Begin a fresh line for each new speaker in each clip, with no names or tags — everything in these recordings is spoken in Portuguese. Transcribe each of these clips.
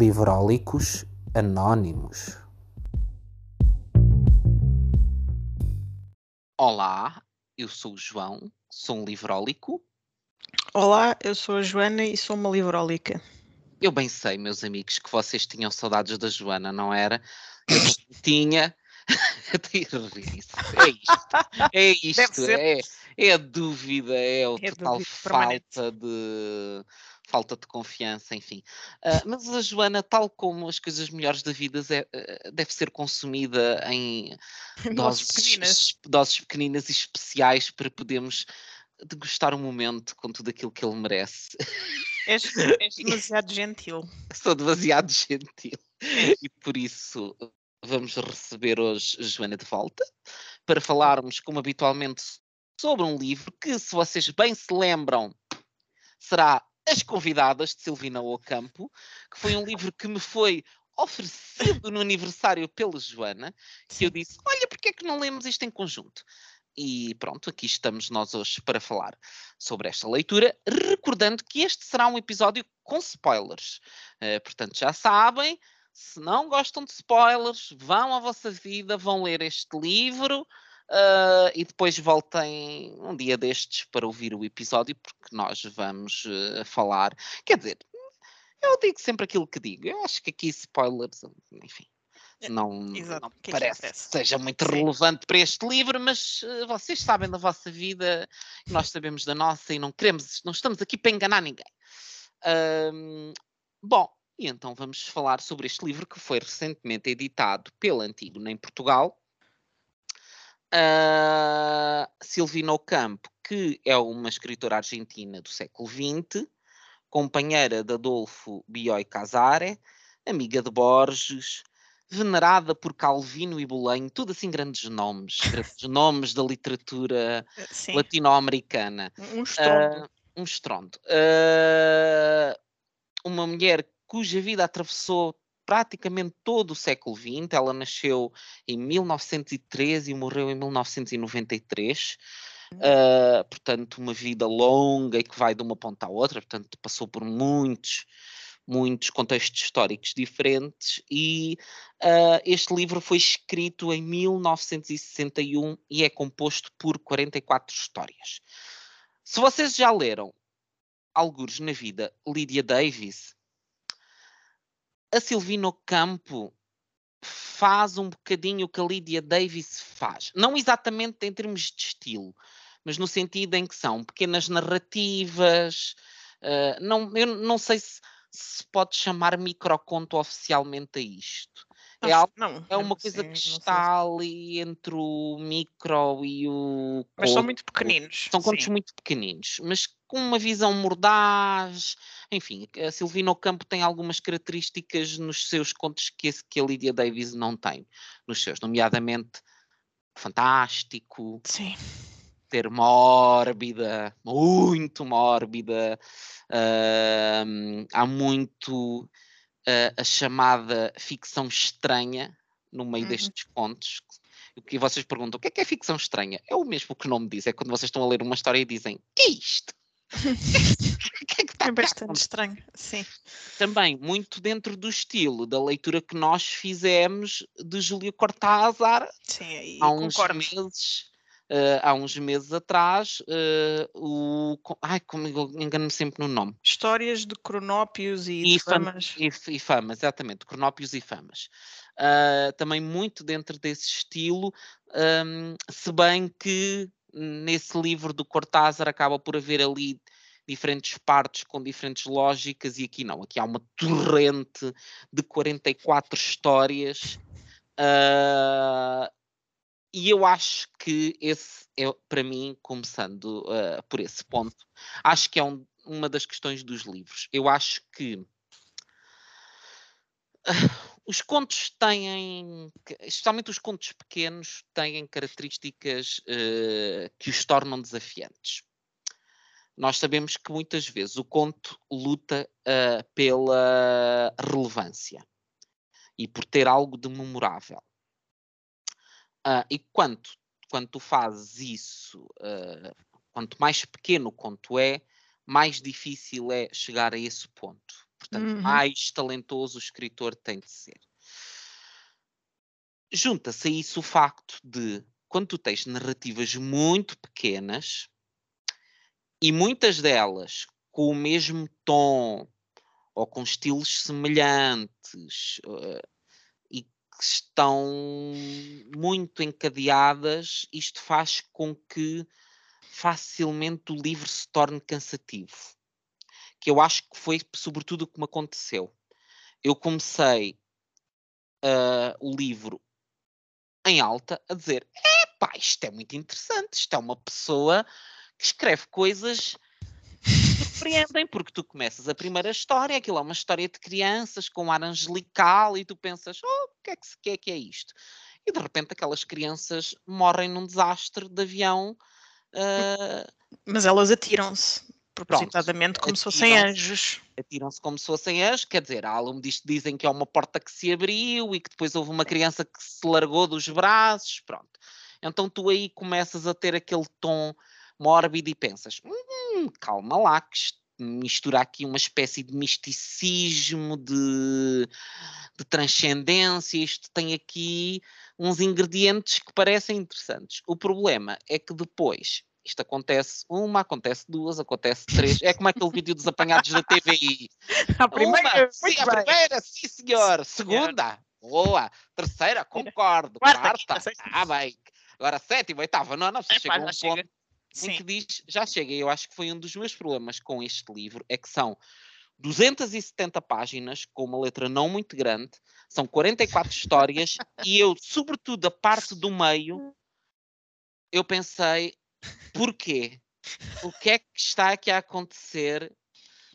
Livrólicos Anónimos.
Olá, eu sou o João, sou um livrólico.
Olá, eu sou a Joana e sou uma livrólica.
Eu bem sei, meus amigos, que vocês tinham saudades da Joana, não era? Eu tinha. é isto. É isto. É, é a dúvida, é a é total falta de falta de confiança, enfim. Uh, mas a Joana, tal como as coisas melhores da vida, é, deve ser consumida em doses, pequeninas. doses pequeninas e especiais para podermos degustar um momento com tudo aquilo que ele merece.
És, és demasiado gentil.
Sou demasiado gentil. E por isso vamos receber hoje a Joana de volta para falarmos, como habitualmente, sobre um livro que, se vocês bem se lembram, será As Convidadas de Silvina Ocampo, que foi um livro que me foi oferecido no aniversário pela Joana, que eu disse: Olha, porque é que não lemos isto em conjunto? E pronto, aqui estamos nós hoje para falar sobre esta leitura, recordando que este será um episódio com spoilers. Uh, portanto, já sabem, se não gostam de spoilers, vão à vossa vida, vão ler este livro uh, e depois voltem um dia destes para ouvir o episódio, porque nós vamos uh, falar. Quer dizer, eu digo sempre aquilo que digo. Eu acho que aqui spoilers, enfim não, Exato. não que parece que, seja muito Sim. relevante para este livro, mas uh, vocês sabem da vossa vida, nós sabemos da nossa e não queremos, não estamos aqui para enganar ninguém. Bom, e então vamos falar sobre este livro que foi recentemente editado pela Antígona em Portugal. Uh, Silvina Ocampo, que é uma escritora argentina do século XX, companheira de Adolfo Bioy Casare, amiga de Borges, venerada por Calvino e Bolanho, tudo assim grandes nomes, grandes nomes da literatura eh, latino-americana.
Um estrondo. Uh,
um estrondo. Uh, uma mulher cuja vida atravessou praticamente todo o século XX. Ela nasceu em 1913 e morreu em 1993. Uh, hum. portanto, uma vida longa e que vai de uma ponta à outra, portanto, passou por muitos muitos contextos históricos diferentes e uh, este livro foi escrito em 1961 e é composto por 44 histórias. Se vocês já leram Algures na Vida, Lydia Davis, a Silvino Campo faz um bocadinho o que a Lydia Davis faz. Não exatamente em termos de estilo, mas no sentido em que são pequenas narrativas. Uh, não, eu não sei se se pode chamar microconto oficialmente a isto. É, algo, não, é uma coisa sim, que está ali entre o micro e o.
Mas são muito pequeninos.
São contos sim. muito pequeninos, mas com uma visão mordaz. Enfim, a Silvina Ocampo tem algumas características nos seus contos que, esse, que a Lydia Davis não tem nos seus, nomeadamente fantástico.
Sim
ter mórbida, muito mórbida. Uh, há muito uh, a chamada ficção estranha no meio uhum. destes contos. O que vocês perguntam, o que é que é ficção estranha? É o mesmo que o nome diz, é quando vocês estão a ler uma história e dizem, isto?
é, tá é bastante estranho, sim.
Também, muito dentro do estilo da leitura que nós fizemos de Júlio Cortázar
sim,
há uns concordo. meses Uh, há uns meses atrás, uh, o. Ai, como engano-me sempre no nome.
Histórias de cronópios e, e famas.
E, e, famas, exatamente, cronópios e famas. Uh, também muito dentro desse estilo, um, se bem que nesse livro do Cortázar acaba por haver ali diferentes partes com diferentes lógicas, e aqui não, aqui há uma torrente de 44 histórias. Uh, e eu acho que esse é, para mim, começando uh, por esse ponto, acho que é um, uma das questões dos livros. Eu acho que uh, os contos têm, especialmente os contos pequenos, têm características uh, que os tornam desafiantes. Nós sabemos que muitas vezes o conto luta pela relevância e por ter algo de memorável. Uh, e quanto, quando tu fazes isso, uh, quanto mais pequeno o conto é, mais difícil é chegar a esse ponto. Portanto,
Uhum.
mais talentoso o escritor tem de ser. Junta-se a isso o facto de, quando tu tens narrativas muito pequenas e muitas delas com o mesmo tom ou com estilos semelhantes eh, e que estão muito encadeadas, isto faz com que facilmente o livro se torne cansativo. Que eu acho que foi sobretudo o que me aconteceu. Eu comecei ah, o livro em alta a dizer: epá, isto é muito interessante, isto é uma pessoa que escreve coisas surpreendem, porque tu começas a primeira história, aquilo é uma história de crianças com um ar angelical e tu pensas, oh, o que é que, que é que é isto? E de repente aquelas crianças morrem num desastre de avião. ah,
Mas elas atiram-se propositadamente como se fossem anjos.
atiram-se como se fossem anjos, quer dizer, há disto dizem que é uma porta que se abriu e que depois houve uma criança que se largou dos braços, pronto. Então tu aí começas a ter aquele tom mórbido e pensas, hum, calma lá, que isto mistura aqui uma espécie de misticismo, de, de transcendência, isto tem aqui uns ingredientes que parecem interessantes. O problema é que depois isto acontece uma, acontece duas, acontece três. É como aquele vídeo dos apanhados da TVI.
A primeira,
Uma, sim, a primeira, sim senhor. Segunda, boa. Terceira, concordo.
Quarta,
Quarta, ah bem. Agora sétima, oitava, nona, você
Epá,
chega a um
chega.
ponto em
Sim.
que diz, já chega. Eu acho que foi um dos meus problemas com este livro, é que são 270 páginas, com uma letra não muito grande, são 44 histórias, e eu, sobretudo, a parte do meio, eu pensei, porquê? O que é que está aqui a acontecer?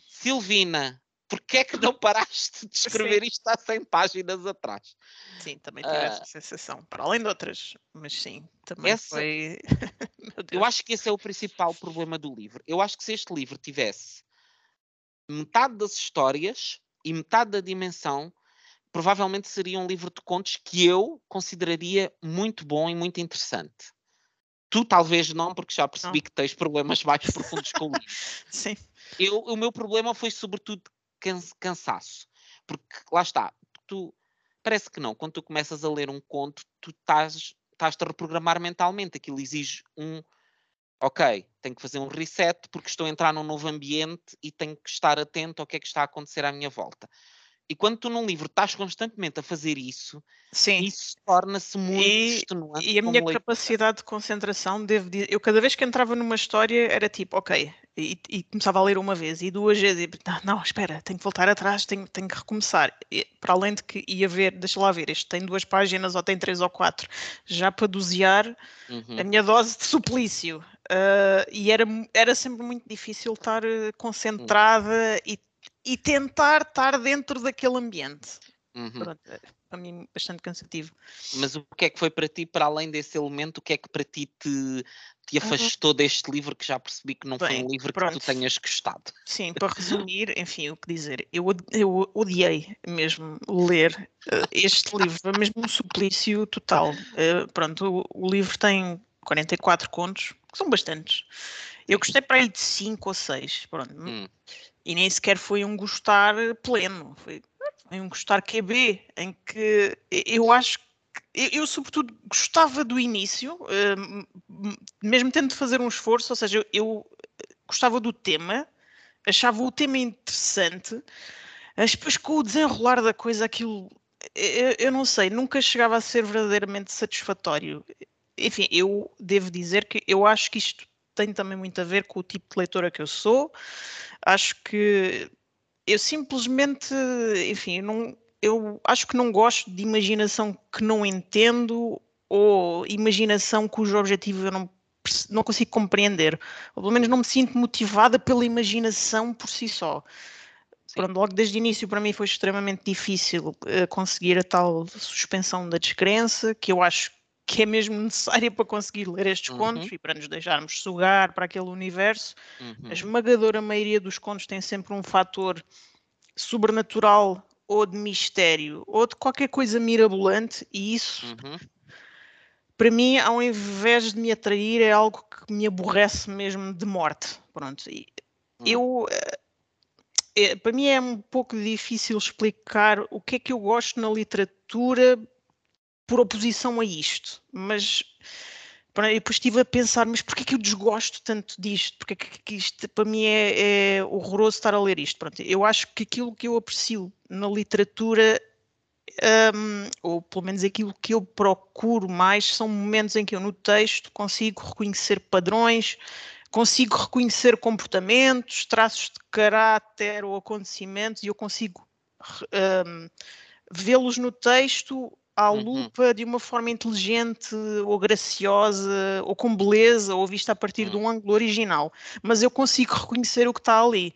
Silvina, porquê é que não paraste de escrever isto há 100 páginas atrás?
Sim, também tive
Ah.
essa sensação. Para além de outras, mas sim, também
Essa-
foi.
Eu acho que esse é o principal problema do livro. Eu acho que se este livro tivesse metade das histórias e metade da dimensão, provavelmente seria um livro de contos que eu consideraria muito bom e muito interessante. Tu talvez não, porque já percebi
Não.
que tens problemas mais profundos com o livro.
Sim.
Eu, o meu problema foi sobretudo can- cansaço. Porque lá está, tu parece que não, quando tu começas a ler um conto, tu estás, estás-te a reprogramar mentalmente. Aquilo exige um ok, tenho que fazer um reset porque estou a entrar num novo ambiente e tenho que estar atento ao que é que está a acontecer à minha volta. E quando tu num livro estás constantemente a fazer isso,
Sim.
isso torna-se muito
E-
extenuante.
E a minha
leitor.
capacidade de concentração, devo dizer, eu cada vez que entrava numa história era tipo, ok, e, e começava a ler uma vez e duas vezes, e, "Ah, não, espera, tenho que voltar atrás, tenho, tenho que recomeçar. E, para além de que ia ver, deixa lá ver, este tem duas páginas ou tem três ou quatro, já para dosear
Uhum.
a minha dose de suplício. Ah, e era, era sempre muito difícil estar eh, concentrada e, e tentar estar dentro daquele ambiente.
Uhum.
Pronto, é, para mim, bastante cansativo.
Mas o que é que foi para ti, para além desse elemento, o que é que para ti te, te
Uhum.
afastou deste livro que já percebi que não foi
Bem,
um livro que
pronto.
tu tenhas gostado?
Sim, para resumir, enfim, o que dizer, eu, eu odiei mesmo ler eh, este livro, foi mesmo um suplício total. Eh, pronto, o, o livro tem 44 contos, que são bastantes. Eu gostei para aí de 5 ou 6, pronto,
Hum.
E nem sequer foi um gostar pleno, foi, um gostar QB, em que eu acho que eu, sobretudo gostava do início, eh, m- m- mesmo tendo de fazer um esforço, ou seja, eu, eu gostava do tema, achava o tema interessante, mas depois com o desenrolar da coisa, aquilo, eu, eu não sei, nunca chegava a ser verdadeiramente satisfatório. Enfim, eu devo dizer que eu acho que isto tem também muito a ver com o tipo de leitora que eu sou. Acho que eu simplesmente, enfim, não, eu acho que não gosto de imaginação que não entendo ou imaginação cujo objetivo eu não, não consigo compreender. Ou pelo menos não me sinto motivada pela imaginação por si só. Pronto, logo desde o início para mim foi extremamente difícil eh, conseguir a tal suspensão da descrença, que eu acho que é mesmo necessária para conseguir ler estes
Uhum.
contos e para nos deixarmos sugar para aquele universo.
Uhum.
A esmagadora maioria dos contos tem sempre um fator sobrenatural ou de mistério ou de qualquer coisa mirabolante e isso
Uhum.
para mim ao invés de me atrair é algo que me aborrece mesmo de morte pronto e
Hum.
eu eh, é, para mim é um pouco difícil explicar o que é que eu gosto na literatura por oposição a isto, mas pronto, depois estive a pensar, mas porquê que eu desgosto tanto disto? Porque é que isto para mim é, é horroroso estar a ler isto? Pronto, eu acho que aquilo que eu aprecio na literatura um, ou pelo menos aquilo que eu procuro mais, são momentos em que eu no texto consigo reconhecer padrões, consigo reconhecer comportamentos, traços de caráter ou acontecimentos e eu consigo um, vê-los no texto à uhum. lupa de uma forma inteligente ou graciosa ou com beleza ou vista a partir de uhum. um ângulo original, mas eu consigo reconhecer o que está ali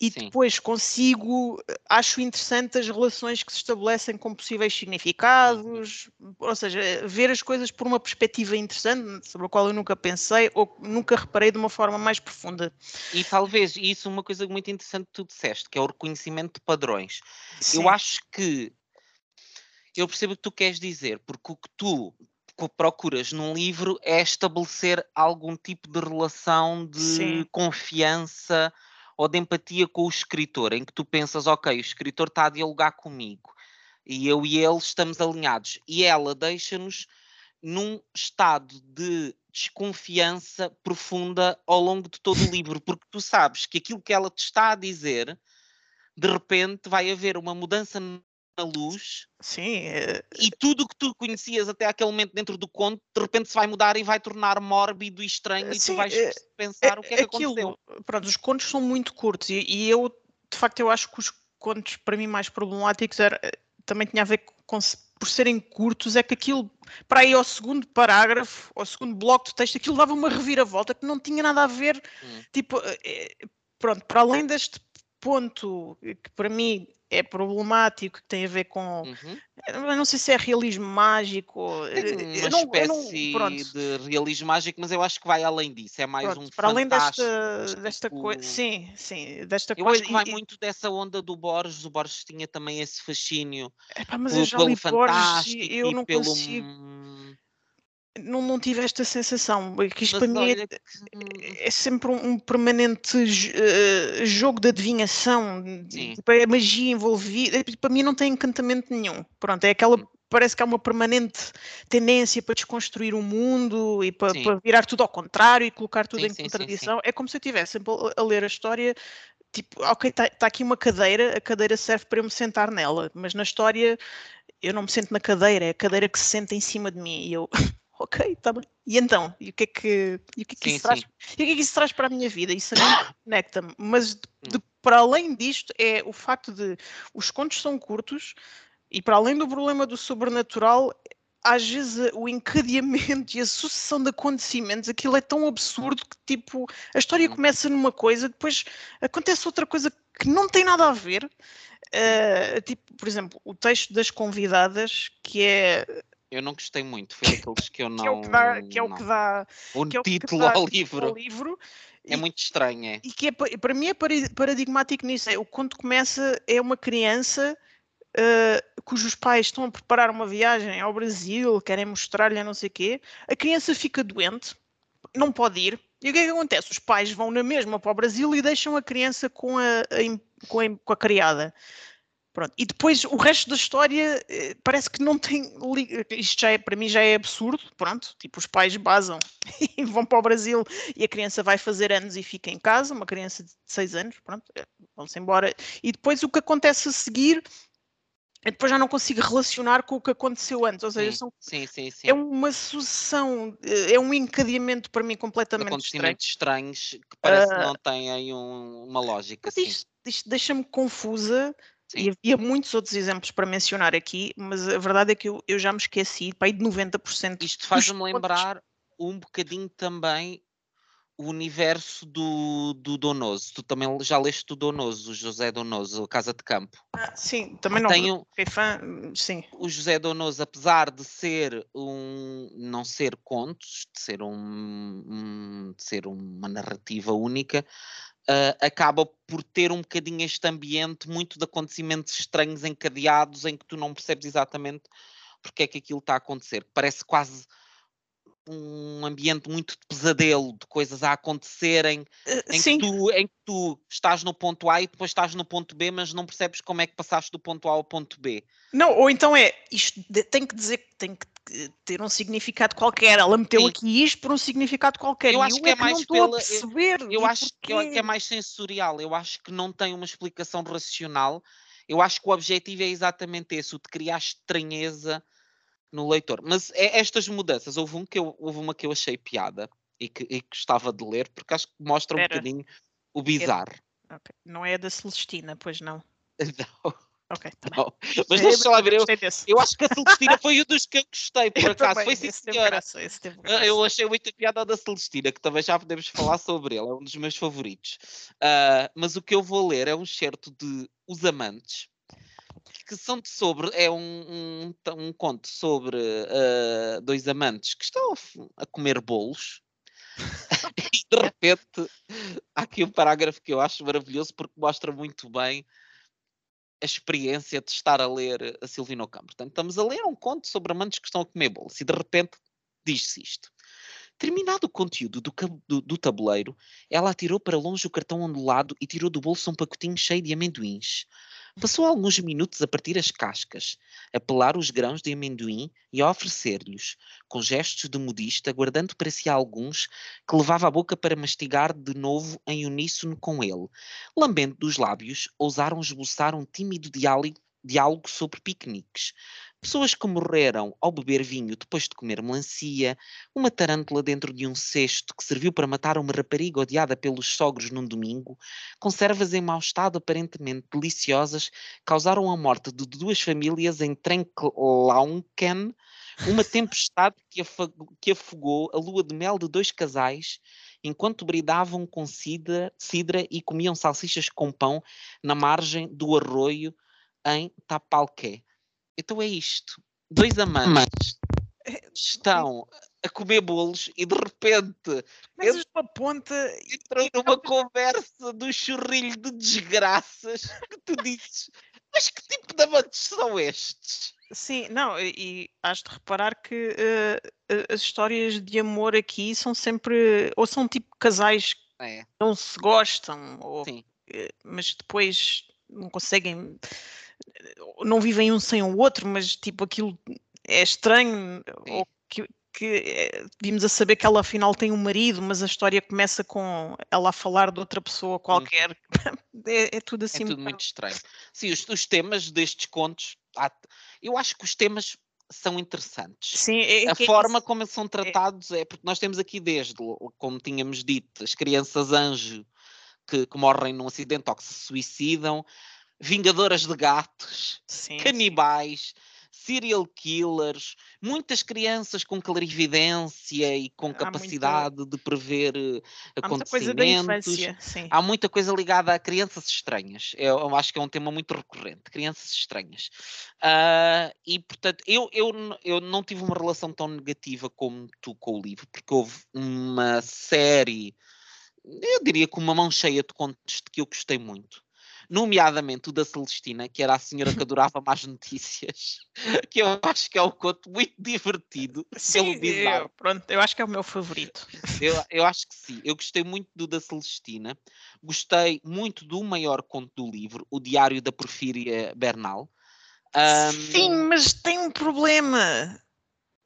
e Sim. depois consigo, acho interessante as relações que se estabelecem com possíveis significados, ou seja, ver as coisas por uma perspectiva interessante, sobre a qual eu nunca pensei ou nunca reparei de uma forma mais profunda.
E talvez isso uma coisa muito interessante que tu disseste, que é o reconhecimento de padrões. Sim. Eu acho que eu percebo o que tu queres dizer, porque o que tu procuras num livro é estabelecer algum tipo de relação de Sim. confiança ou de empatia com o escritor, em que tu pensas, ok, o escritor está a dialogar comigo e eu e ele estamos alinhados. E ela deixa-nos num estado de desconfiança profunda ao longo de todo o livro, porque tu sabes que aquilo que ela te está a dizer, de repente vai haver uma mudança na luz.
Sim. É...
E tudo o que tu conhecias até aquele momento dentro do conto, de repente se vai mudar e vai tornar mórbido e estranho Sim, e tu vais é, pensar é, o que é que aquilo, aconteceu.
Pronto, os contos são muito curtos e, e, eu, de facto, eu acho que os contos para mim mais problemáticos era, eh, também tinha a ver com por serem curtos, é que aquilo, para ir ao segundo parágrafo, ao segundo bloco de texto, aquilo dava uma reviravolta que não tinha nada a ver, hum. tipo, é, pronto, para além deste ponto que para mim é problemático, que tem a ver com. Uhum. Eu não sei se é realismo mágico.
Tem uma não, espécie não, de realismo mágico, mas eu acho que vai além disso. É mais pronto, um Para além desta,
desta coisa. Sim, sim. Desta
eu
coisa.
acho que vai e, muito dessa onda do Borges. O Borges tinha também esse fascínio.
Epá, mas pelo, eu já li Borges, eu não pelo. Consigo não, não tive esta sensação, que isto Mas para mim é, que... é, sempre um, um permanente uh, jogo de adivinhação, tipo, é magia envolvida, é, para mim não tem encantamento nenhum. Pronto, é aquela, hum. parece que há uma permanente tendência para desconstruir o mundo e para, para virar tudo ao contrário e colocar tudo sim, em sim, contradição. Sim, é como se eu estivesse sempre a, a ler a história tipo, ok, está tá aqui uma cadeira, a cadeira serve para eu me sentar nela, mas na história eu não me sento na cadeira, é a cadeira que se senta em cima de mim e eu ok, está bem. E então? E o que é que, e o que, é que sim, isso traz? E o que é que isso traz para a minha vida? Isso a mim conecta-me. Mas de, de, hum. para além disto, é o facto de os contos são curtos e para além do problema do sobrenatural, às vezes o encadeamento e a sucessão de acontecimentos, aquilo é tão absurdo que tipo, a história hum. começa numa coisa, depois acontece outra coisa que não tem nada a ver. Uh, tipo, por exemplo, o texto das convidadas, que é
eu não gostei muito, foi daqueles que eu não.
que é o que dá, que é o que dá
o
que é
título ao livro.
Ao livro
é e, muito estranho, é.
E que é, para mim é paradigmático nisso. É, o conto começa, é uma criança uh, cujos pais estão a preparar uma viagem ao Brasil, querem mostrar-lhe não sei o quê. A criança fica doente, não pode ir. E o que é que acontece? Os pais vão na mesma para o Brasil e deixam a criança com a, a com, a, com a criada. Pronto. E depois o resto da história eh, parece que não tem. Isto já é, para mim já é absurdo. Pronto, tipo, os pais basam e vão para o Brasil e a criança vai fazer anos e fica em casa, uma criança de 6 anos, pronto, eh, vão-se embora. E depois o que acontece a seguir eu depois já não consigo relacionar com o que aconteceu antes. Ou seja,
sim,
são,
sim, sim,
é uma sucessão, eh, é um encadeamento para mim completamente
Acontecimentos estranhos que parece uh, que não têm aí um, uma lógica.
Isto, isto deixa-me confusa. E havia muitos outros exemplos para mencionar aqui, mas a verdade é que eu, eu já me esqueci, pai, de 90%.
Isto faz-me lembrar um bocadinho também o universo do, do Donoso. Tu também já leste o Donoso, o José Donoso, a Casa de Campo.
Ah, sim, também não Tenho, fiquei fã, sim.
O José Donoso, apesar de ser um, não ser contos, de ser, um, um de ser uma narrativa única, uh, acaba por ter um bocadinho este ambiente muito de acontecimentos estranhos encadeados em que tu não percebes exatamente porque é que aquilo está a acontecer. Parece quase um ambiente muito de pesadelo, de coisas a acontecerem,
Uh,
em que, tu, em que tu estás no ponto A e depois estás no ponto B, mas não percebes como é que passaste do ponto A ao ponto B.
não, ou então é isto tem que dizer que tem que eh, ter um significado qualquer. Ela meteu
Sim.
aqui isto por um significado qualquer.
Eu
e
acho
eu
que é
que
mais
não
pela-
a perceber.
Eu acho que é- que é mais sensorial, eu acho que não tem uma explicação racional. Eu acho que o objetivo é exatamente esse, o de criar estranheza no leitor. Mas é estas mudanças, houve, um que eu, houve uma que eu achei piada e que, e que gostava de ler, porque acho que mostra um
Espera.
bocadinho o bizarro.
Ok, Não é a da Celestina, pois não.
Não,
Ok, tá
não. Mas deixa lá ver, eu, eu acho que a Celestina foi um dos que eu gostei, por
Eu
acaso.
também,
Foi sim, senhora. Ah. Eu achei muito piada da Celestina, que também já podemos falar sobre ele, é um dos meus favoritos. Ah, mas o que eu vou ler é um certo de Os Amantes, que são de sobre, é um, um, um conto sobre ah, dois amantes que estão a, a comer bolos. e de repente há aqui um parágrafo que eu acho maravilhoso porque mostra muito bem a experiência de estar a ler a Silvina Ocampo. Portanto, estamos a ler um conto sobre amantes que estão a comer bolos e de repente diz-se isto. Terminado o conteúdo do, do- do tabuleiro, ela atirou para longe o cartão ondulado e tirou do bolso um pacotinho cheio de amendoins. Passou alguns minutos a partir as cascas, a pelar os grãos de amendoim e a oferecer-lhes, com gestos de modista, guardando para si alguns que levava à boca para mastigar de novo em uníssono com ele. Lambendo dos lábios, ousaram esboçar um tímido diálogo, diálogo sobre piqueniques. Pessoas que morreram ao beber vinho depois de comer melancia, uma tarântula dentro de um cesto que serviu para matar uma rapariga odiada pelos sogros num domingo, conservas em mau estado aparentemente deliciosas, causaram a morte de duas famílias em Trenclaunken, uma tempestade que, afogou a lua de mel de dois casais, enquanto bridavam com cidra e comiam salsichas com pão na margem do arroio em Tapalqué. Então é isto. Dois amantes estão a comer bolos e de repente
Mas isto aponta.
entram numa conversa do churrilho de desgraças que tu dizes. Mas que tipo de amantes são estes?
Sim, não, e, e has de reparar que eh, as histórias de amor aqui são sempre. Ou são tipo casais que
É,
não se gostam, ou,
sim.
eh, mas depois não conseguem. Não vivem um sem o outro, mas tipo aquilo é estranho.
Sim.
Ou que, que eh, vimos a saber que ela afinal tem um marido, mas a história começa com ela a falar de outra pessoa qualquer. É, é tudo
É
assim. um
tudo muito estranho. Sim, os, os temas destes contos, há- eu acho que os temas são interessantes.
Sim, é,
A
que é
forma
isso.
como eles são tratados é porque nós temos aqui desde, como tínhamos dito, as crianças anjo que, que morrem num acidente ou que se suicidam, vingadoras de gatos,
Sim, sim.
canibais, serial killers, muitas crianças com clarividência e com
muita-
capacidade de prever eh,
Há muita
acontecimentos.
infância, sim.
Há muita coisa ligada a crianças estranhas. Eu, eu acho que é um tema muito recorrente, crianças estranhas. Ah, e, portanto, eu, eu, eu não tive uma relação tão negativa como tu com o livro, porque houve uma série, eu diria que uma mão cheia de contos de que eu gostei muito. Nomeadamente o da Celestina, que era a senhora que adorava más notícias, que eu acho que é um conto muito divertido,
Sim,
pelo bizarro.
eu, pronto, eu acho que é o meu favorito.
Eu, eu acho que sim. Eu gostei muito do da Celestina. Gostei muito do maior conto do livro, O Diário da Porfíria Bernal.
Sim,
Ahm,
mas tem um problema.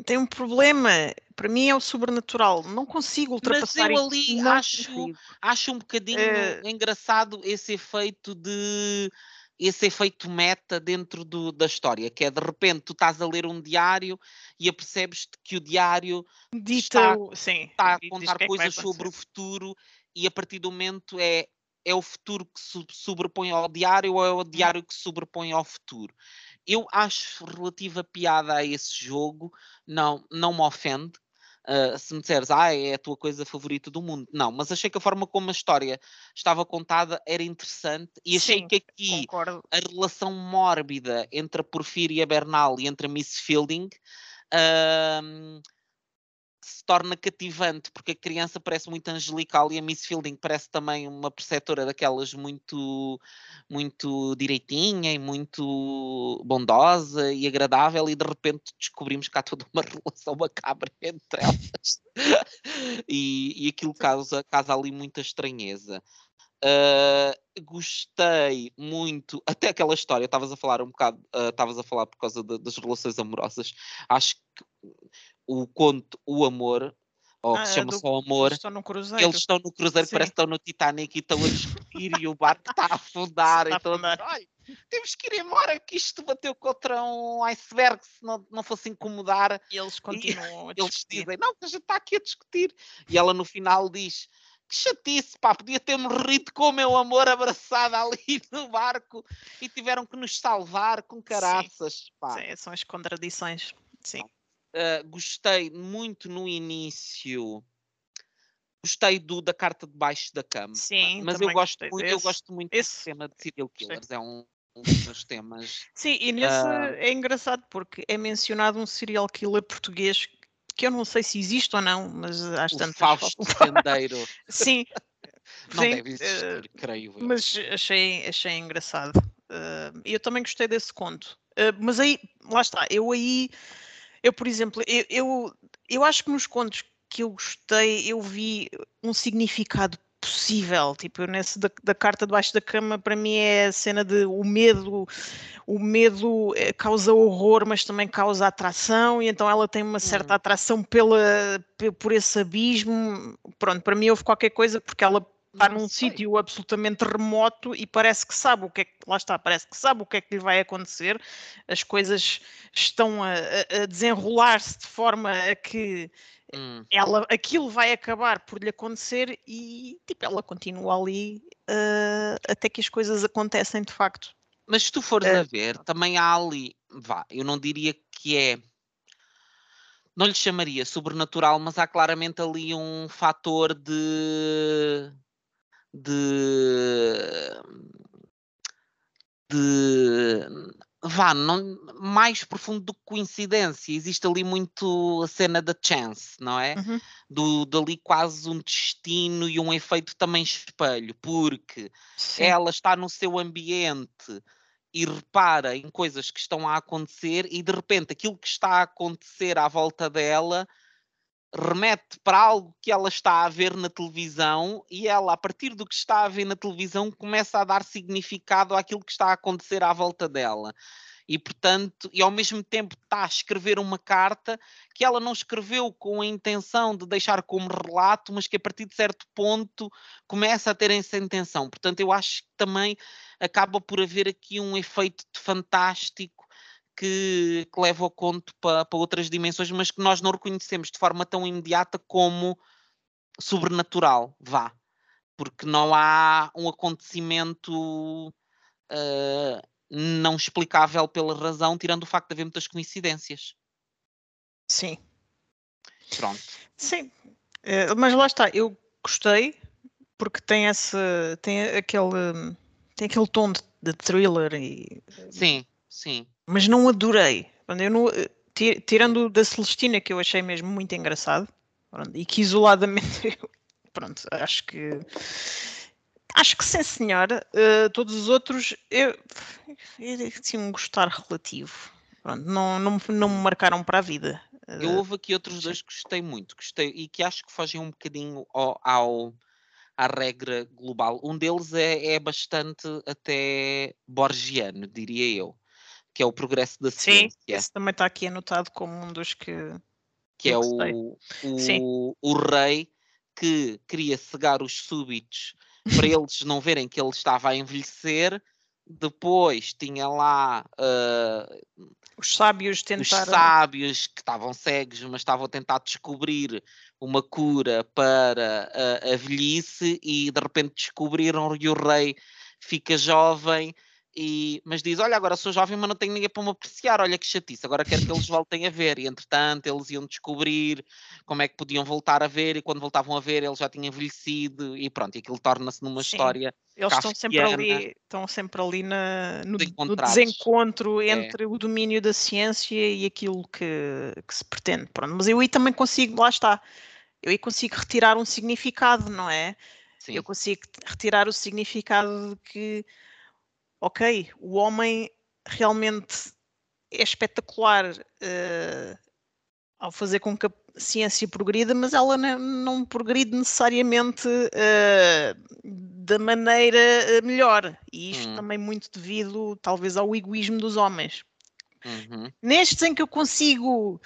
Tem um problema. Para mim é o sobrenatural. Não consigo ultrapassar
eu
isso.
ali
Não
acho-
consigo.
acho um bocadinho
Eh,
engraçado esse efeito de esse efeito meta dentro do- da história, que é de repente tu estás a ler um diário e apercebes-te que o diário
Dita
está-
sim,
está a contar
é
coisas sobre o futuro e a partir do momento é, é o futuro que se sobrepõe ao diário ou é o diário que se sobrepõe ao futuro. Eu acho relativa piada a esse jogo, não, não me ofende. Ah, se me disseres, ah, é a tua coisa favorita do mundo. Não, mas achei que a forma como a história estava contada era interessante e achei
Sim,
que aqui
Concordo.
a relação mórbida entre a Porfíria Bernal e entre a Miss Fielding ahm, se torna cativante, porque a criança parece muito angelical e a Miss Fielding parece também uma preceptora daquelas muito, muito direitinha e muito bondosa e agradável, e de repente descobrimos que há toda uma relação macabra entre elas. e, e aquilo causa, causa ali muita estranheza. Uh, gostei muito, até aquela história, estavas a falar um bocado, estavas uh, a falar por causa de, das relações amorosas. Acho que o conto O Amor, ou ah, que se chama do, só Amor,
eles estão no cruzeiro,
eles estão no cruzeiro parece que estão no Titanic e estão a discutir e o barco está a afundar. Está então, a afundar. temos que ir embora que isto bateu contra um iceberg se não, não fosse incomodar.
E eles continuam
e, a discutir. Eles dizem, não, a gente está aqui a discutir. E ela no final diz que chatice, pá, podia ter morrido com o meu amor abraçado ali no barco e tiveram que nos salvar com caraças, Sim. pá.
Sim, são as contradições. Sim
uh, gostei muito no início. Gostei do, da carta debaixo da cama.
Sim,
mas eu gosto, muito, eu gosto muito esse... tema de serial killers. É um, um dos temas.
Sim, e nesse uh... é engraçado porque é mencionado um serial killer português que eu não sei se existe ou não, mas às
o
tantas.
Fausto Sendeiro.
Sim.
não sim, deve existir, uh, creio. Eu.
Mas achei, achei engraçado. E uh, eu também gostei desse conto. Mas aí, lá está, eu aí eu, por exemplo, eu, eu, eu acho que nos contos que eu gostei, eu vi um significado possível. Tipo, nesse da, da, carta debaixo da cama, para mim é a cena de o medo, o medo eh, causa horror, mas também causa atração, e então ela tem uma certa hum. atração pela, por esse abismo. Pronto, para mim houve qualquer coisa porque ela está num sítio absolutamente remoto e parece que sabe o que é que lá está, parece que sabe o que é que lhe vai acontecer, as coisas estão a, a desenrolar-se de forma a que hum. ela, aquilo vai acabar por lhe acontecer e tipo, ela continua ali uh, até que as coisas acontecem de facto.
Mas se tu fores uh, a ver, também há ali, vá, eu não diria que é não lhe chamaria sobrenatural, mas há claramente ali um fator de de de vá, não, mais profundo do que coincidência. Existe ali muito a cena da chance, não é? Uhum. Do, dali quase um destino e um efeito também espelho, porque Sim. ela está no seu ambiente e repara em coisas que estão a acontecer e de repente aquilo que está a acontecer à volta dela remete para algo que ela está a ver na televisão e ela, a partir do que está a ver na televisão, começa a dar significado àquilo que está a acontecer à volta dela. E, portanto, e ao mesmo tempo está a escrever uma carta que ela não escreveu com a intenção de deixar como relato, mas que a partir de certo ponto começa a ter essa intenção. Portanto, eu acho que também acaba por haver aqui um efeito fantástico que, que leva o conto para, para outras dimensões, mas que nós não reconhecemos de forma tão imediata como sobrenatural, vá. Porque não há um acontecimento uh, não explicável pela razão, tirando o facto de haver muitas coincidências.
Sim.
Pronto.
Sim. Uh, mas lá está, eu gostei porque tem esse tem aquele tem aquele tom de, de thriller e
sim sim
mas não adorei. Eu não, eh, tirando da Celestina, que eu achei mesmo muito engraçado, e que isoladamente, pronto, acho que. Acho que sim, senhora. Uh, todos os outros, eu, eu tinha um gostar relativo. Pronto, não, não, não me marcaram para a vida.
Eu eh, houve aqui outros dois que gostei muito, gostei e que acho que fogem um bocadinho ao, ao à regra global. Um deles é, é bastante até borgiano, diria eu que é o progresso da ciência. Sim,
esse também está aqui anotado como um dos que.
Que é o, o, o, rei que queria cegar os súbitos para eles não verem que ele estava a envelhecer. Depois tinha lá uh,
os sábios tentaram...
os sábios que estavam cegos, mas estavam a tentar descobrir uma cura para a, a velhice e de repente descobriram e o rei fica jovem e, mas diz: Olha, agora sou jovem, mas não tenho ninguém para me apreciar. Olha que chatice, agora quero que eles voltem a ver. E entretanto, eles iam descobrir como é que podiam voltar a ver. E quando voltavam a ver, ele já tinha envelhecido. E pronto, e aquilo torna-se numa
Sim.
história.
Eles estão sempre ali, estão sempre ali na, no,
De
no desencontro
É.
entre o domínio da ciência e aquilo que, que se pretende. Pronto, mas eu aí também consigo, lá está, eu aí consigo retirar um significado, não é?
Sim,
Eu consigo retirar o significado de que, ok, o homem realmente é espetacular eh, ao fazer com que a ciência progrida, mas ela não, não progride necessariamente eh, da maneira eh, melhor. E isto
Hum.
também muito devido, talvez, ao egoísmo dos homens.
uhum.
Nestes em que eu consigo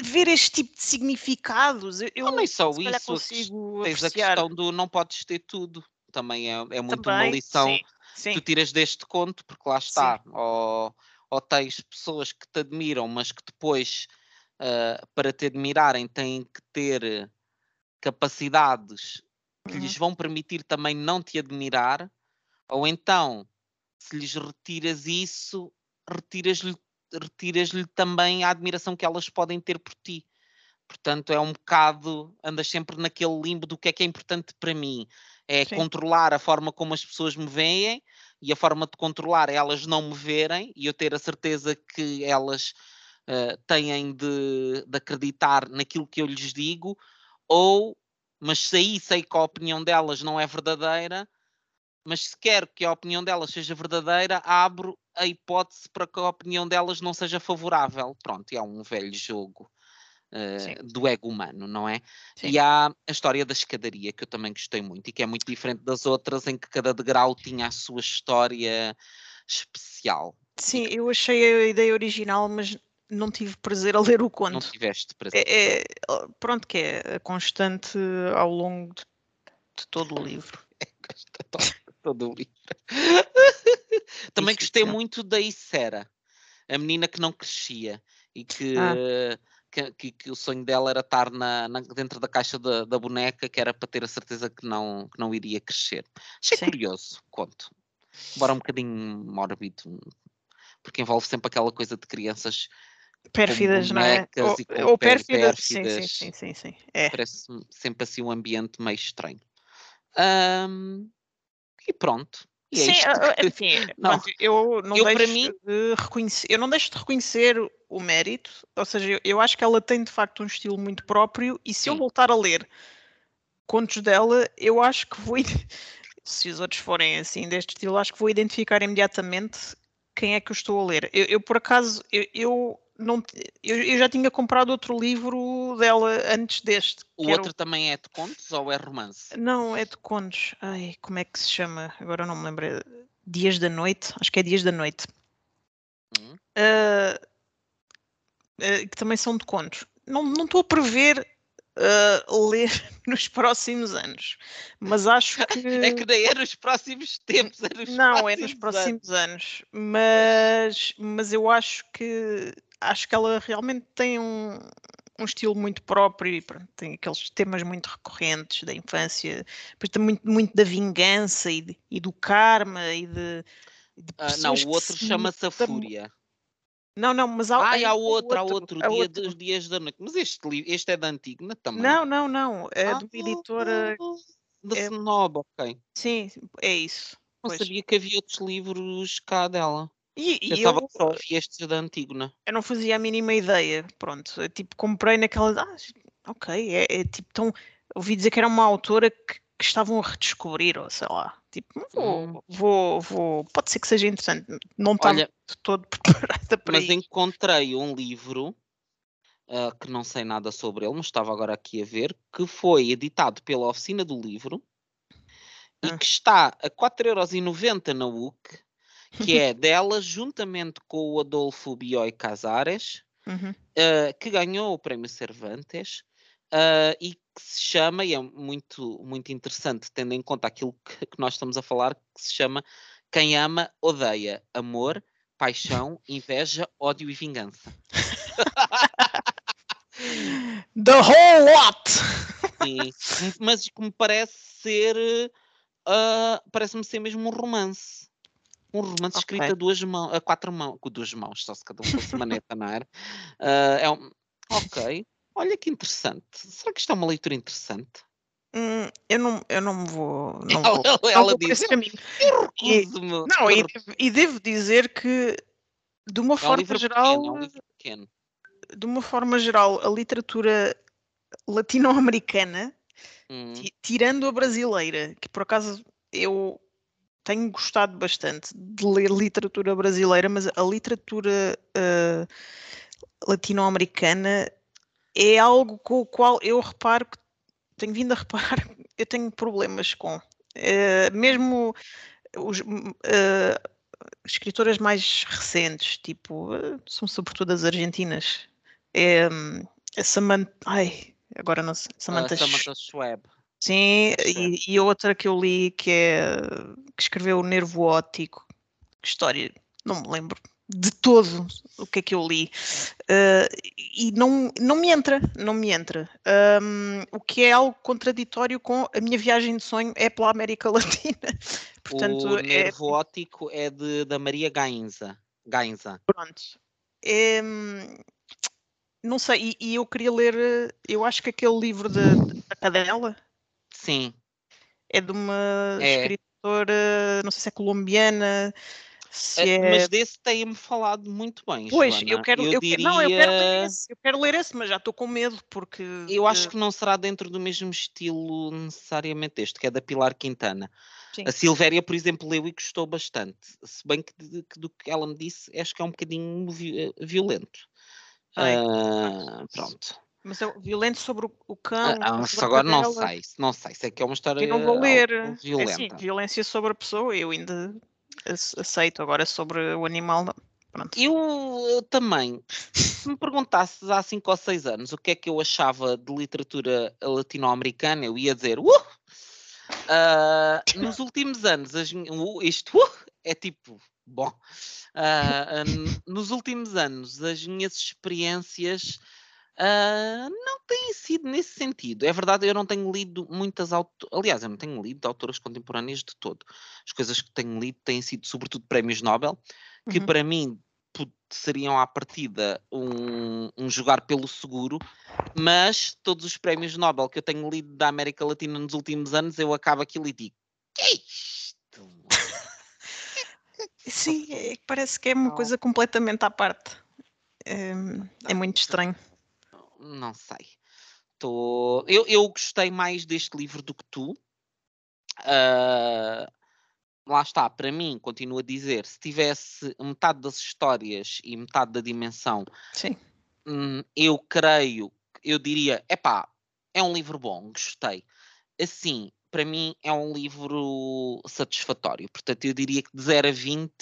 ver este tipo de significados, eu,
Não, nem só isso, a
consigo
tens a
apreciar
questão do não podes ter tudo. Também é, é muito uma
também.
lição
Sim, sim.
tu tiras deste conto, porque lá está. Ou, ou tens pessoas que te admiram, mas que depois, ah, para te admirarem, têm que ter capacidades que
Uhum.
lhes vão permitir também não te admirar, ou então, se lhes retiras isso, retiras-lhe retiras-lhe também a admiração que elas podem ter por ti. Portanto, é um bocado, andas sempre naquele limbo do que é que é importante para mim. É
Sim.
controlar a forma como as pessoas me veem e a forma de controlar é elas não me verem e eu ter a certeza que elas eh, têm de, de acreditar naquilo que eu lhes digo, ou, mas se aí sei que a opinião delas não é verdadeira, mas se quero que a opinião delas seja verdadeira, abro a hipótese para que a opinião delas não seja favorável. Pronto, é um velho jogo eh, do ego humano, não é?
Sim.
E há a história da escadaria, que eu também gostei muito, e que é muito diferente das outras, em que cada degrau tinha a sua história especial.
Sim, eu achei a ideia original, mas não tive prazer a ler o
Não
conto.
tiveste para
É, é, pronto, que é a constante ao longo de, de todo o livro.
todo o livro. Também gostei
Difícil.
muito da Icera, a menina que não crescia e que,
Ah.
Que, que- o sonho dela era estar na, na- dentro da caixa da, da boneca, que era para ter a certeza que não, que não iria crescer. Achei
Sim.
curioso, conto. Embora um bocadinho mórbido, porque envolve sempre aquela coisa de crianças
Pérfidas, não é? Ou, ou
pé-
pérfidas, sim, sim,
pérfidas.
sim, sim. É.
parece sempre assim um ambiente meio estranho. Ahm, e pronto. E é
Sim,
isto
a- a-
que-
enfim,
Não.
pronto, eu não
Eu, para
deixo
mim-
de reconhecer, eu não deixo de reconhecer o mérito, ou seja, eu, eu acho que ela tem de facto um estilo muito próprio e se eu
Sim.
voltar a ler contos dela, eu acho que vou, se os outros forem assim deste estilo, acho que vou identificar imediatamente quem é que eu estou a ler. Eu, eu, por acaso, eu, eu não, eu, eu já tinha comprado outro livro dela antes deste.
O outro também é de contos ou é romance?
não, é de contos. Ai, como é que se chama? Agora não me lembro. É Dias da Noite? Acho que é Dias da Noite.
Hum.
Ah, ah, que também são de contos. Não não estou a prever ah, ler nos próximos anos, mas acho que.
É que nem é nos próximos tempos, é nos
Não, é nos
próximos anos.
próximos anos. Mas, mas eu acho que acho que ela realmente tem um, um estilo muito próprio e pronto, tem aqueles temas muito recorrentes da infância, depois tem muito, muito da vingança e, de- e do karma e de, de
Ah, não, o outro
se
chama-se a Fúria.
Não, não, mas há,
Ah,
há
há outro, há outro,
há
dia
outro.
dos dias da noite. Mas este, li- este é da Antigna também.
Não, não, não. É
Ah,
de uma editora.
Da
é-
Snob, ok.
Sim, é isso.
Não
Pois.
sabia que havia outros livros cá dela.
E, e eu,
que só estes da Antígona.
eu não fazia a mínima ideia. Pronto, eu, tipo, comprei naquela. Ah, ok, é, é tipo tão. Ouvi dizer que era uma autora que, que estavam a redescobrir, ou sei lá. Tipo, vou,
Hum.
vou, vou. Pode ser que seja interessante. Não estava de todo preparada para
mas
isso.
encontrei um livro ah, que não sei nada sobre ele, mas estava agora aqui a ver, que foi editado pela Oficina do Livro e
Ah.
que está a 4,90€ na UC, que é dela, juntamente com o Adolfo Bioy Casares,
Uhum.
ah, que ganhou o Prémio Cervantes ah, e que se chama, e é muito, muito interessante, tendo em conta aquilo que, que nós estamos a falar, que se chama Quem Ama, Odeia, Amor, Paixão, Inveja, Ódio e Vingança.
The whole lot!
Sim, mas que me parece ser, ah, parece-me ser mesmo um romance. Um romance
Ok.
escrito a duas mãos, a quatro mãos, com duas mãos, só se cada um fosse maneta, não era? Ah, é um... Ok, olha que interessante. Será que isto é uma leitura interessante?
Hum, eu não, eu não me vou. Não
Ela,
vou,
ela-
não
ela
caminho.
eu
E-
recuso-me.
Não, e
recuso."
devo, e devo dizer que, de uma
é um
forma
livro
geral,
pequeno, é um livro pequeno.
de uma forma geral, a literatura latino-americana,
Hum,
ti- tirando a brasileira, que por acaso eu tenho gostado bastante de ler literatura brasileira, mas a literatura eh, latino-americana é algo com o qual eu reparo que tenho vindo a reparar, eu tenho problemas com. Eh, mesmo os eh, escritoras mais recentes, tipo, são sobretudo as argentinas. É, a Samantha, ai, agora não sei,
a
Samantha, Sch-
Samantha Schwab.
Sim, e, e outra que eu li que é que escreveu o Nervo Óptico, que história, não me lembro de todo o que é que eu li Eh, e não, não me entra, não me entra. Hum, o que é algo contraditório com a minha viagem de sonho é pela América Latina. Portanto,
o
é,
nervo óptico é de, da Maria Gainza. Gainza.
Pronto. É, não sei, e, e eu queria ler, eh, eu acho que aquele livro da Cadela
Sim,
é de uma
É.
escritora, não sei se é colombiana, se
Eh,
é.
mas desse têm-me falado muito bem.
Pois,
Joana.
eu quero,
eu
eu
diria,
não, eu quero ler esse, eu quero ler esse, mas já estou com medo porque
eu acho
eh,
que não será dentro do mesmo estilo necessariamente este, que é da Pilar Quintana.
Sim.
A Silvéria, por exemplo, leu e gostou bastante. Se bem que, de- que do que ela me disse, acho que é um bocadinho eh, violento. Ah, pronto.
Mas é violento sobre o, cão.
Ah, ah, agora não sei, se não sei, sei que é uma história
Eu não vou ler. É assim,
violenta.
violência sobre a pessoa, eu ainda ace- aceito. Agora sobre o animal, não. Pronto.
Eu, eu também, se me perguntasses há 5 ou 6 anos o que é que eu achava de literatura latino-americana, eu ia dizer, uh! Ah, nos últimos anos, as, uh, isto uh, é tipo, bom, Ah, nos últimos anos, as minhas experiências ah, não têm sido nesse sentido. É verdade, eu não tenho lido muitas autoras, aliás, eu não tenho lido autoras contemporâneas de todo. As coisas que tenho lido têm sido, sobretudo, prémios Nobel, que
Uhum.
para mim seriam à partida um, um jogar pelo seguro, mas todos os prémios Nobel que eu tenho lido da América Latina nos últimos anos, eu acabo aquilo e digo: que é isto?
Sim, é parece que é uma coisa completamente à parte. É, é muito estranho.
Não sei. Tô... Eu, eu gostei mais deste livro do que tu. Ah, lá está, para mim, continuo a dizer, se tivesse metade das histórias e metade da dimensão
Sim.
Hum, eu creio, eu diria, epá, é um livro bom, gostei. Assim, para mim é um livro satisfatório. Portanto, eu diria que de 0 a 20,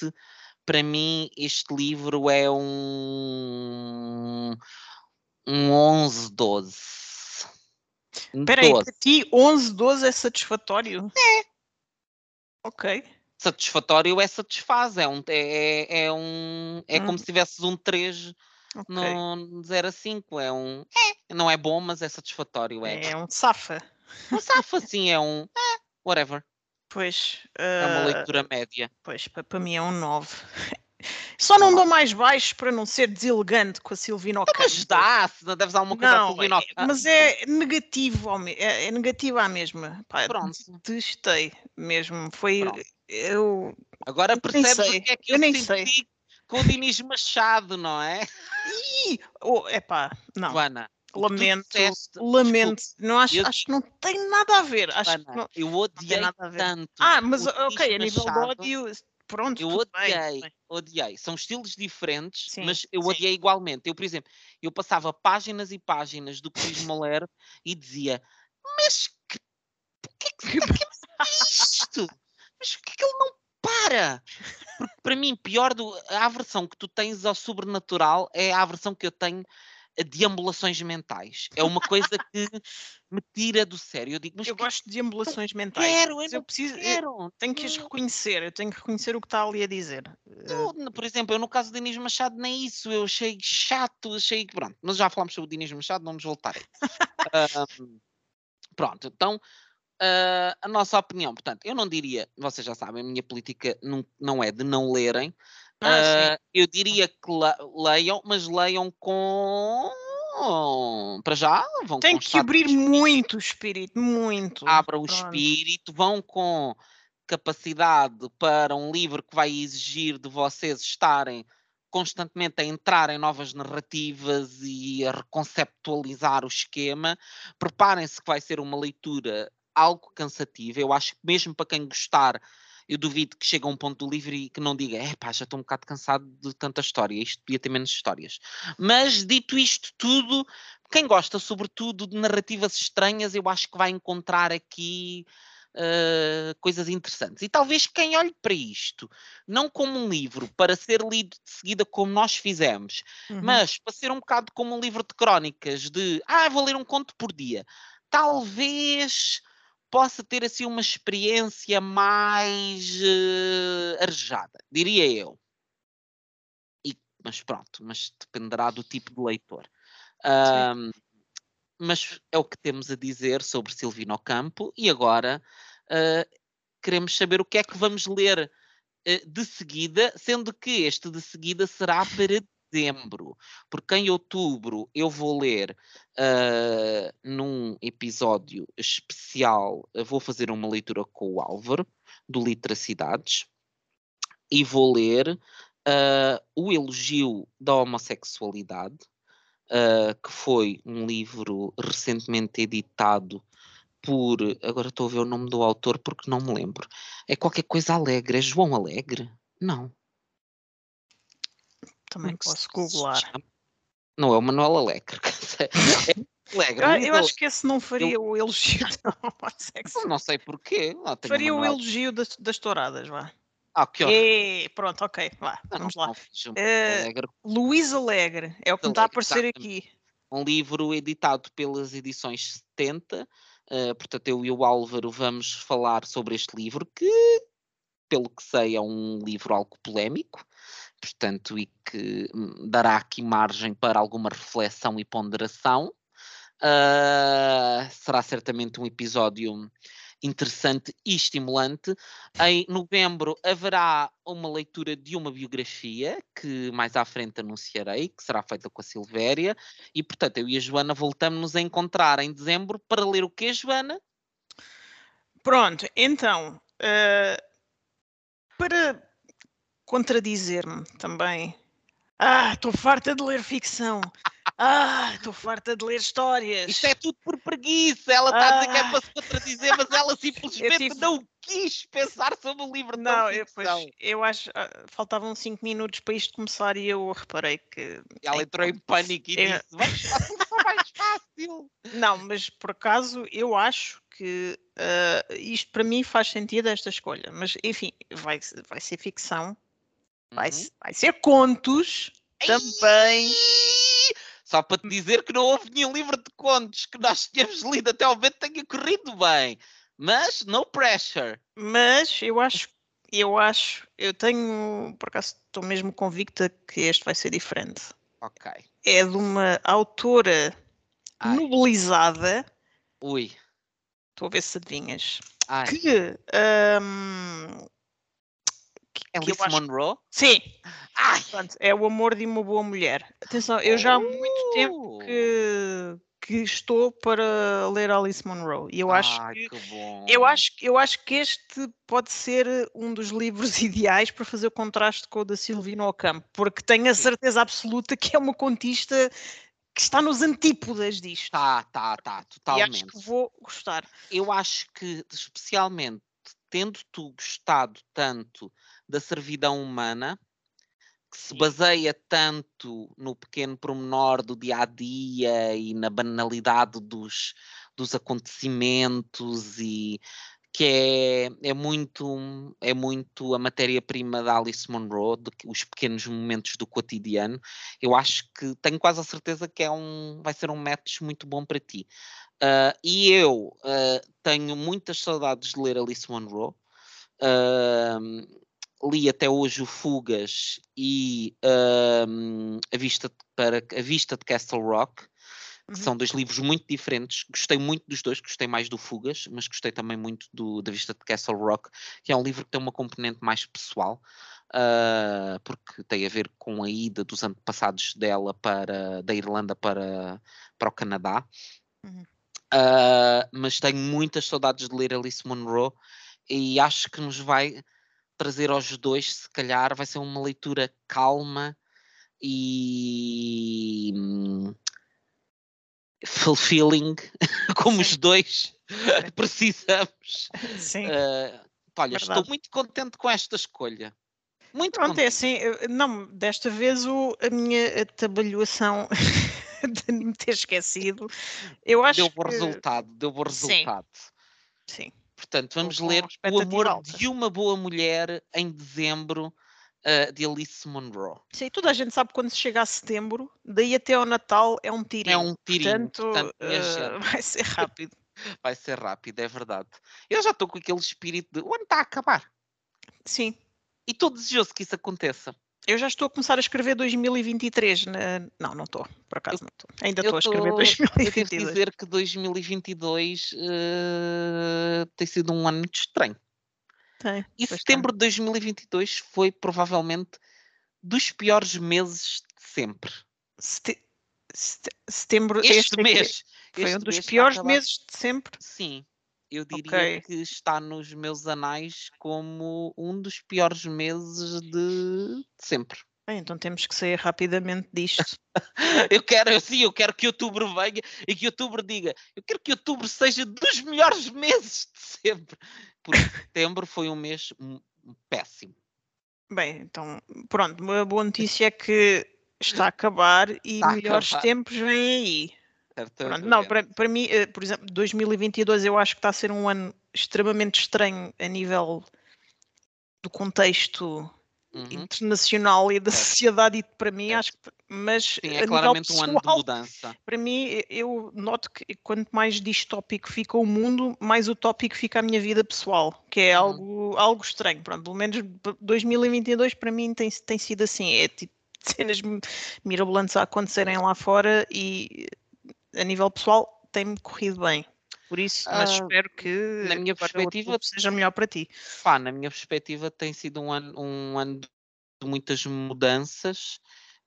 para mim este livro é um, um 11, 12.
Espera aí,
12.
para ti 11, 12 é satisfatório? É. Ok.
Satisfatório é satisfaz, é um, é, é um, é como
Hum.
se tivesses um 3
ok.
no 0 a 5, é um, é, não é bom, mas é satisfatório, é.
É um safa.
Não safa assim, é um. É, whatever.
Pois,
É uma
ah,
leitura média.
pois para mim é um 9. Só não dou mais baixo para não ser deselegante com a Silvina Ocampo.
Mas dá, não deves dar alguma coisa
Não,
Silvino
é- mas é negativo, ao me- é, é negativa à mesma. Pá,
Pronto.
Detestei mesmo. Foi.
Pronto.
Eu.
Agora
eu
percebes
sei,
o que é que
eu
eu,
nem
senti com o Dinis Machado, não é?
Ih! Oh, epá, não.
Joana, que
Lamento,
disseste-
lamento. Não acho,
eu-
acho que não tem nada a ver. Acho que
Joana,
não-
eu odiei
nada a ver.
tanto.
Ah, mas ok, a nível de ódio, pronto,
Eu odiei,
bem.
odiei. São estilos diferentes,
Sim,
mas eu
sim.
odiei igualmente. Eu, por exemplo, eu passava páginas e páginas do Cris Moler e dizia: Mas que, que que que é isto? Mas por que que ele não para? Porque para mim, pior do. A aversão que tu tens ao sobrenatural é a aversão que eu tenho deambulações mentais. É uma coisa que me tira do sério. Eu digo, mas
Eu
que
gosto de ambulações mentais.
quero, eu não
eu preciso, eu
quero.
tenho que as
não-
reconhecer, eu tenho que reconhecer o que está ali a dizer. Eh,
Eu, n- por exemplo, eu no caso do Dinis Machado, nem isso, eu achei chato, achei que pronto, mas já falámos sobre o Dinis Machado, vamos voltar aí. Ahm, pronto, então uh, a nossa opinião. Portanto, eu não diria, vocês já sabem, a minha política não, não é de não lerem.
Ah,
Uh, eu diria que le- leiam, mas leiam com. Para já, vão
Tem que abrir muito o espírito, muito.
Abram o espírito, vão com capacidade para um livro que vai exigir de vocês estarem constantemente a entrar em novas narrativas e a reconceptualizar o esquema. Preparem-se que vai ser uma leitura algo cansativa. Eu acho que mesmo para quem gostar, eu duvido que chegue a um ponto do livro e que não diga, é pá, já estou um bocado cansado de tanta história, isto podia ter menos histórias. Mas dito isto tudo, quem gosta sobretudo de narrativas estranhas, eu acho que vai encontrar aqui uh, coisas interessantes. E talvez quem olhe para isto, não como um livro para ser lido de seguida como nós fizemos,
Uhum.
mas para ser um bocado como um livro de crónicas, de ah, vou ler um conto por dia, talvez possa ter assim uma experiência mais eh, arejada, diria eu. E- mas pronto, mas dependerá do tipo de leitor. Ahm, mas é o que temos a dizer sobre Silvino Campo e agora ah, queremos saber o que é que vamos ler eh, de seguida, sendo que este de seguida será para dezembro, porque em outubro eu vou ler ah, num episódio especial, vou fazer uma leitura com o Álvaro, do Literacidades, e vou ler ah, o elogio da homossexualidade, ah, que foi um livro recentemente editado por. Agora estou a ver o nome do autor porque não me lembro. É qualquer coisa alegre. É João Alegre? Não.
Também
é que
posso googlar.
Não é o Manuel Alegre. É Alegre.
Eu,
Luís
eu acho que esse não faria
eu-
o elogio da.
Não sei porquê. Lá tenho
Faria o
Manuel-
elogio das, das touradas, vá.
Ah, que horror.
E, pronto, ok, vá,
Não,
vamos
não,
lá.
não
Eh,
Alegre.
Luís Alegre, é o que me está a aparecer aqui.
um livro editado pelas edições 70. eh, portanto, eu e o Álvaro vamos falar sobre este livro, que, pelo que sei, é um livro algo polémico, portanto, e que hum, dará aqui margem para alguma reflexão e ponderação. Ah, será certamente um episódio interessante e estimulante. Em novembro haverá uma leitura de uma biografia que mais à frente anunciarei, que será feita com a Silvéria, e portanto eu e a Joana voltamos-nos a encontrar em dezembro para ler o quê, Joana?
Pronto, então, eh, para contradizer-me também. Ah, estou farta de ler ficção. Ah, estou farta de ler histórias.
Isto é tudo por preguiça, ela está a dizer que é
Ah.
para se contradizer, mas ela simplesmente
tive-
não quis pensar sobre o livro
Não,
de
eu, pois, eu acho ah, faltavam 5 minutos para isto começar e eu reparei que.
E ela entrou em pânico e
Eu-
disse, vamos só mais fácil.
Não, mas por acaso eu acho que ah, isto para mim faz sentido esta escolha. Mas enfim, vai, vai ser ficção, vai,
Uhum.
vai ser contos também.
Ai! Só para te dizer que não houve nenhum livro de contos que nós tínhamos lido até ao momento tenha corrido bem. Mas no pressure.
Mas eu acho, eu acho, eu tenho, por acaso estou mesmo convicta que este vai ser diferente.
Ok.
É de uma autora
Ai.
novelizada,
Ui.
estou a ver se adivinhas,
Ai.
que, eu
Alice
acho-
Monroe?
Sim,
Ai!
Portanto, é o amor de uma boa mulher. Atenção, eu já há muito tempo
Oh!
que, que estou para ler Alice Munro e eu acho
Ai,
que
que bom.
eu acho, eu acho que este pode ser um dos livros ideais para fazer o contraste com o da Silvina Ocampo, porque tenho a certeza absoluta que é uma contista que está nos antípodas disto.
Tá, tá, tá,
e acho
totalmente.
que vou gostar.
Eu acho que, especialmente, tendo tu gostado tanto da servidão humana, que se baseia tanto no pequeno pormenor do dia a dia e na banalidade dos, dos acontecimentos e que é, é muito é muito a matéria-prima da Alice Munro, de os pequenos momentos do cotidiano. Eu acho que tenho quase a certeza que é um vai ser um match muito bom para ti. Ah, e eu ah, tenho muitas saudades de ler Alice Munro. Ahm, li até hoje o Fugas e ahm, a, vista de- para, a Vista de Castle Rock. Uhum. São dois livros muito diferentes. Gostei muito dos dois, gostei mais do Fugas, mas gostei também muito do Da Vista de Castle Rock, que é um livro que tem uma componente mais pessoal, uh, porque tem a ver com a ida dos antepassados dela para da Irlanda para, para o Canadá. Uhum. Uh, mas tenho muitas saudades de ler Alice Munro e acho que nos vai trazer aos dois, se calhar, vai ser uma leitura calma e hum, fulfilling, como Sim. os dois precisamos.
Sim. Uh,
olha, Verdade. estou muito contente com esta escolha. Muito
Pronto,
contente. é
assim, não, desta vez o, a minha atabalhoação de me ter esquecido, eu acho
deu bom
que...
resultado, deu bom resultado.
Sim. Sim.
Portanto, vamos ler O Amor alta. de uma Boa Mulher em dezembro uh, de Alice Munro.
Sim, toda a gente sabe quando se chega a setembro, daí até ao Natal é um tirinho.
É um tirinho.
Portanto, portanto uh, vai ser rápido.
vai ser rápido, é verdade. Eu já estou com aquele espírito de o ano está a acabar.
Sim.
E estou desejoso que isso aconteça.
Eu já estou a começar a escrever 2023. Na... Não, não estou, por acaso não estou. Ainda estou a escrever 2022. Eu
devo dizer que 2022 uh, eh, tem sido um ano muito estranho.
Tem,
e setembro de 2022 foi provavelmente dos piores meses de sempre.
Sete... Setembro,
este, este mês.
Foi este um dos piores meses de sempre?
Sim, eu diria okay. que está nos meus anais como um dos piores meses de sempre.
então temos que sair rapidamente disto.
eu quero, sim, eu quero que outubro venha e que outubro diga, eu quero que outubro seja dos melhores meses de sempre. Porque setembro foi um mês péssimo.
Bem, então, pronto, uma boa notícia é que está a acabar e está melhores acabar. tempos vêm aí. Não, para, para mim, eh, por exemplo, 2022 eu acho que está a ser um ano extremamente estranho a nível do contexto uhum. internacional e da sociedade e para mim acho que mas
Sim, é claramente pessoal, um ano de mudança.
Para mim, eu noto que quanto mais distópico fica o mundo, mais utópico fica a minha vida pessoal, que é uhum. algo, algo estranho. Pronto, pelo menos 2022 para mim tem, tem sido assim, é tipo cenas mirabolantes a acontecerem lá fora e a nível pessoal tem-me corrido bem. Por isso, mas uh, espero que
na minha perspectiva
seja melhor para ti.
Pá, na minha perspectiva tem sido um ano, um ano de muitas mudanças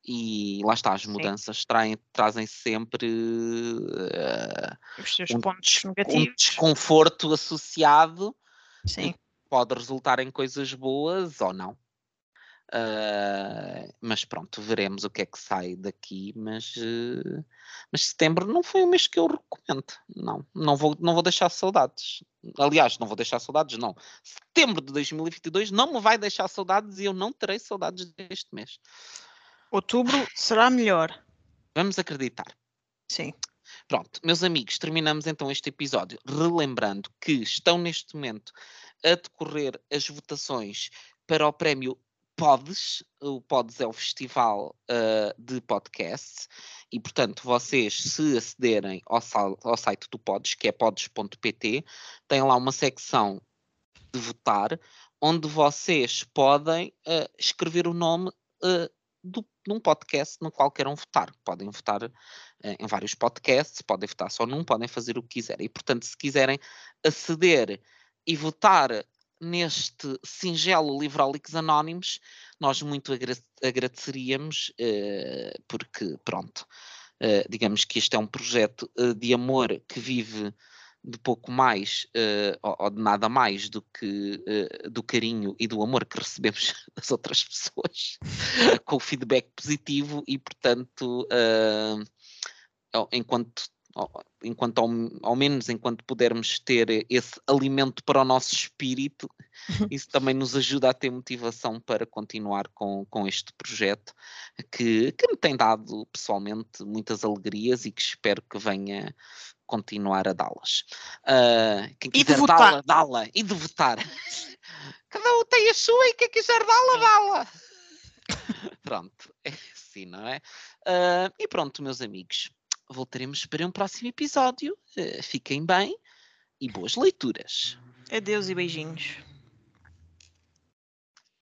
e lá está, as mudanças traem, trazem sempre uh,
os seus um, pontos negativos.
Um desconforto associado.
Sim.
Pode resultar em coisas boas ou não. Uh, mas pronto, veremos o que é que sai daqui. Mas, uh, mas setembro não foi o mês que eu recomendo. Não, não vou, não vou deixar saudades. Aliás, não vou deixar saudades, não. Setembro de 2022 não me vai deixar saudades e eu não terei saudades deste mês.
Outubro será melhor.
Vamos acreditar.
Sim.
Pronto, meus amigos, terminamos então este episódio relembrando que estão neste momento a decorrer as votações para o prémio Pods, o Pods é o festival uh, de podcasts, e portanto vocês se acederem ao, ao site do Pods, que é pods.pt, tem lá uma secção de votar, onde vocês podem uh, escrever o nome uh, do, de um podcast no qual queiram votar. Podem votar em vários podcasts, podem votar só num, podem fazer o que quiserem. E portanto, se quiserem aceder e votar neste singelo Livrolix Anónimos, nós muito agra agradeceríamos, uh, porque, pronto, uh, digamos que este é um projeto uh, de amor que vive de pouco mais ou, ou, de nada mais do que do carinho e do amor que recebemos das outras pessoas, com feedback positivo e, portanto, enquanto enquanto ao, ao, menos enquanto pudermos ter esse alimento para o nosso espírito, isso também nos ajuda a ter motivação para continuar com, com este projeto que, que me tem dado pessoalmente muitas alegrias e que espero que venha continuar a dá-las. Uh, quem quiser dá-la, dá-la e de votar. Cada um tem a sua e quem quiser dá-la, dá-la. pronto, é assim, não é? Uh, e pronto, meus amigos voltaremos para um próximo episódio. Uh, fiquem bem e boas leituras.
Adeus e beijinhos.